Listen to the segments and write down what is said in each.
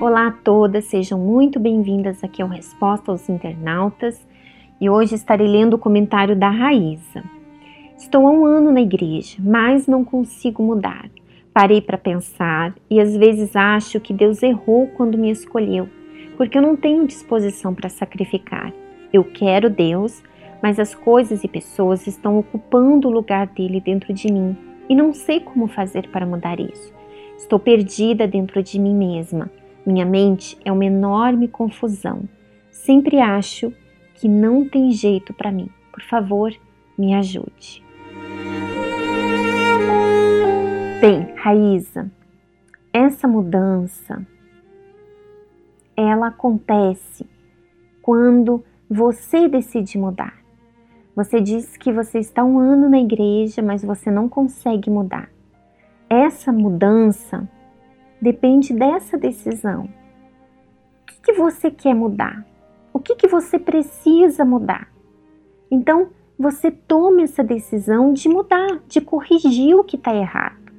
Olá a todas, sejam muito bem-vindas aqui ao Resposta aos Internautas e hoje estarei lendo o comentário da Raíza. Estou há um ano na igreja, mas não consigo mudar. Parei para pensar e às vezes acho que Deus errou quando me escolheu, porque eu não tenho disposição para sacrificar. Eu quero Deus, mas as coisas e pessoas estão ocupando o lugar dele dentro de mim e não sei como fazer para mudar isso. Estou perdida dentro de mim mesma minha mente é uma enorme confusão. Sempre acho que não tem jeito para mim. Por favor, me ajude. Bem, Raíza, essa mudança ela acontece quando você decide mudar. Você diz que você está um ano na igreja, mas você não consegue mudar. Essa mudança depende dessa decisão. O que, que você quer mudar? O que, que você precisa mudar? Então, você tome essa decisão de mudar, de corrigir o que está errado.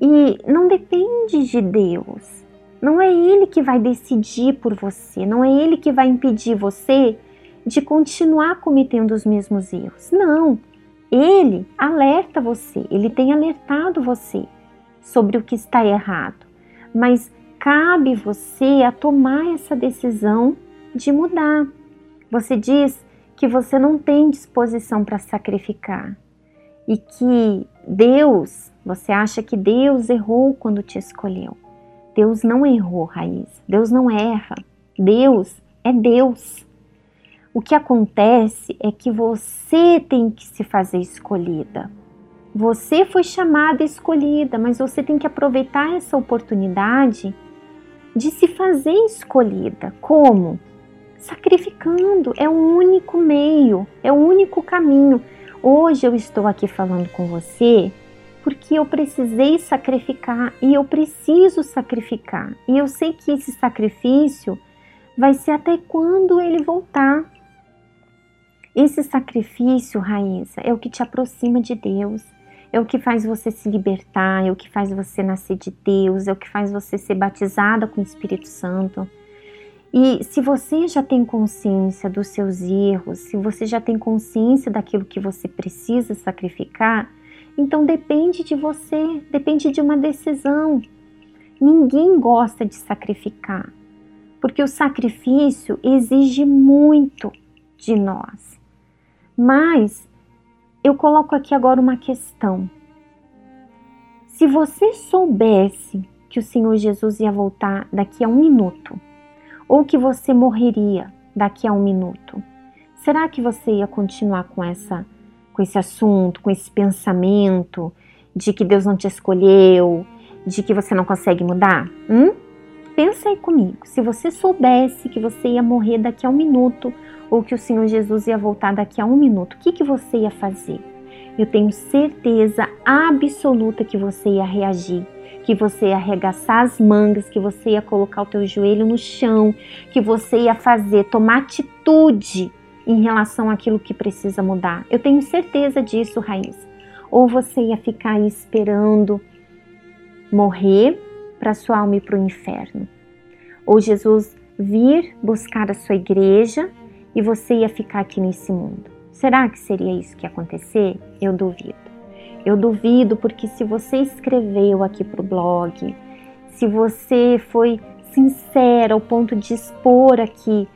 E não depende de Deus. Não é Ele que vai decidir por você, não é Ele que vai impedir você de continuar cometendo os mesmos erros. Não. Ele alerta você, ele tem alertado você sobre o que está errado mas cabe você a tomar essa decisão de mudar. Você diz que você não tem disposição para sacrificar e que Deus, você acha que Deus errou quando te escolheu. Deus não errou, Raiz. Deus não erra. Deus é Deus. O que acontece é que você tem que se fazer escolhida. Você foi chamada escolhida, mas você tem que aproveitar essa oportunidade de se fazer escolhida. Como? Sacrificando. É o único meio, é o único caminho. Hoje eu estou aqui falando com você porque eu precisei sacrificar e eu preciso sacrificar. E eu sei que esse sacrifício vai ser até quando ele voltar. Esse sacrifício, Raíssa, é o que te aproxima de Deus é o que faz você se libertar, é o que faz você nascer de Deus, é o que faz você ser batizada com o Espírito Santo. E se você já tem consciência dos seus erros, se você já tem consciência daquilo que você precisa sacrificar, então depende de você, depende de uma decisão. Ninguém gosta de sacrificar, porque o sacrifício exige muito de nós. Mas eu coloco aqui agora uma questão. Se você soubesse que o Senhor Jesus ia voltar daqui a um minuto, ou que você morreria daqui a um minuto, será que você ia continuar com essa, com esse assunto, com esse pensamento de que Deus não te escolheu, de que você não consegue mudar? Hum? Pensa aí comigo. Se você soubesse que você ia morrer daqui a um minuto, ou que o Senhor Jesus ia voltar daqui a um minuto, o que, que você ia fazer? Eu tenho certeza absoluta que você ia reagir, que você ia arregaçar as mangas, que você ia colocar o teu joelho no chão, que você ia fazer, tomar atitude em relação àquilo que precisa mudar. Eu tenho certeza disso, Raiz. Ou você ia ficar aí esperando morrer para sua alma ir para o inferno. Ou Jesus vir buscar a sua igreja e você ia ficar aqui nesse mundo. Será que seria isso que ia acontecer? Eu duvido. Eu duvido porque se você escreveu aqui para o blog, se você foi sincera ao ponto de expor aqui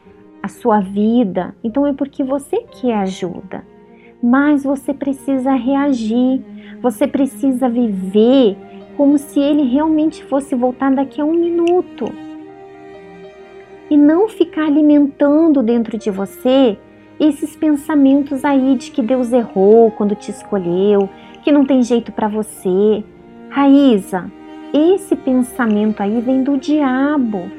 a sua vida, então é porque você quer ajuda. Mas você precisa reagir, você precisa viver como se ele realmente fosse voltar daqui a um minuto e não ficar alimentando dentro de você esses pensamentos aí de que Deus errou quando te escolheu, que não tem jeito para você. Raíza, esse pensamento aí vem do diabo.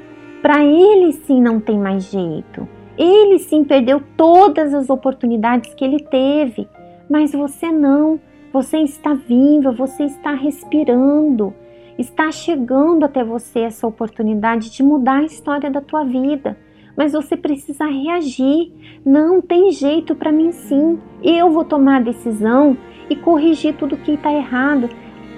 Para ele sim não tem mais jeito. Ele sim perdeu todas as oportunidades que ele teve, mas você não. Você está viva, você está respirando está chegando até você essa oportunidade de mudar a história da tua vida. mas você precisa reagir. Não tem jeito para mim sim. Eu vou tomar a decisão e corrigir tudo que está errado.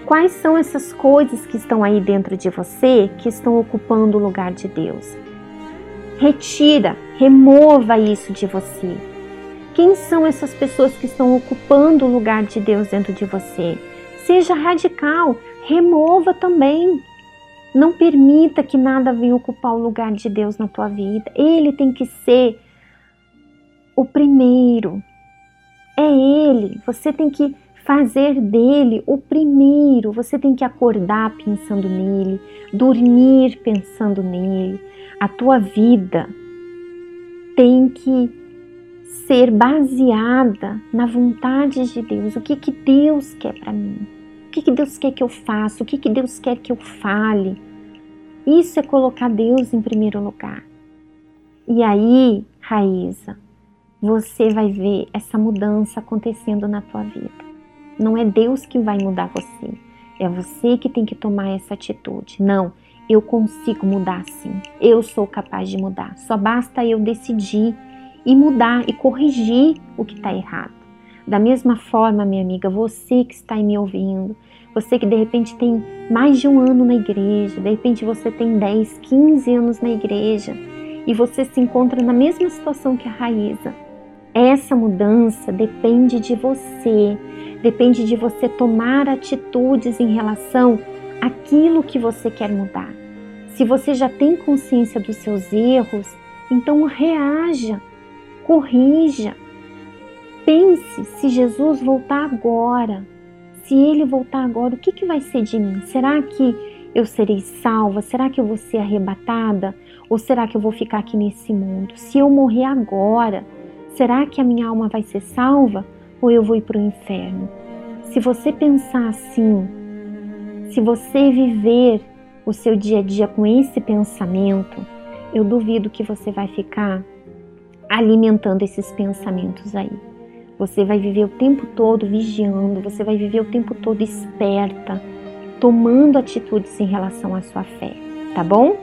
Quais são essas coisas que estão aí dentro de você que estão ocupando o lugar de Deus? Retira, remova isso de você. Quem são essas pessoas que estão ocupando o lugar de Deus dentro de você? Seja radical, remova também. Não permita que nada venha ocupar o lugar de Deus na tua vida. Ele tem que ser o primeiro. É Ele. Você tem que fazer dele o primeiro. Você tem que acordar pensando nele, dormir pensando nele. A tua vida tem que ser baseada na vontade de Deus. O que que Deus quer para mim? O que, que Deus quer que eu faça? O que, que Deus quer que eu fale? Isso é colocar Deus em primeiro lugar. E aí, Raíza, você vai ver essa mudança acontecendo na tua vida. Não é Deus que vai mudar você, é você que tem que tomar essa atitude. Não, eu consigo mudar sim, eu sou capaz de mudar. Só basta eu decidir e mudar e corrigir o que está errado. Da mesma forma, minha amiga, você que está aí me ouvindo, você que de repente tem mais de um ano na igreja, de repente você tem 10, 15 anos na igreja e você se encontra na mesma situação que a Raíza. Essa mudança depende de você, depende de você tomar atitudes em relação àquilo que você quer mudar. Se você já tem consciência dos seus erros, então reaja, corrija, Pense se Jesus voltar agora, se ele voltar agora, o que, que vai ser de mim? Será que eu serei salva? Será que eu vou ser arrebatada? Ou será que eu vou ficar aqui nesse mundo? Se eu morrer agora, será que a minha alma vai ser salva? Ou eu vou ir para o inferno? Se você pensar assim, se você viver o seu dia a dia com esse pensamento, eu duvido que você vai ficar alimentando esses pensamentos aí. Você vai viver o tempo todo vigiando, você vai viver o tempo todo esperta, tomando atitudes em relação à sua fé, tá bom?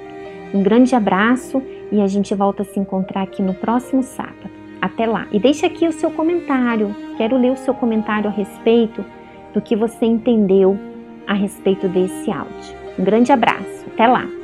Um grande abraço e a gente volta a se encontrar aqui no próximo sábado. Até lá. E deixe aqui o seu comentário. Quero ler o seu comentário a respeito do que você entendeu a respeito desse áudio. Um grande abraço. Até lá.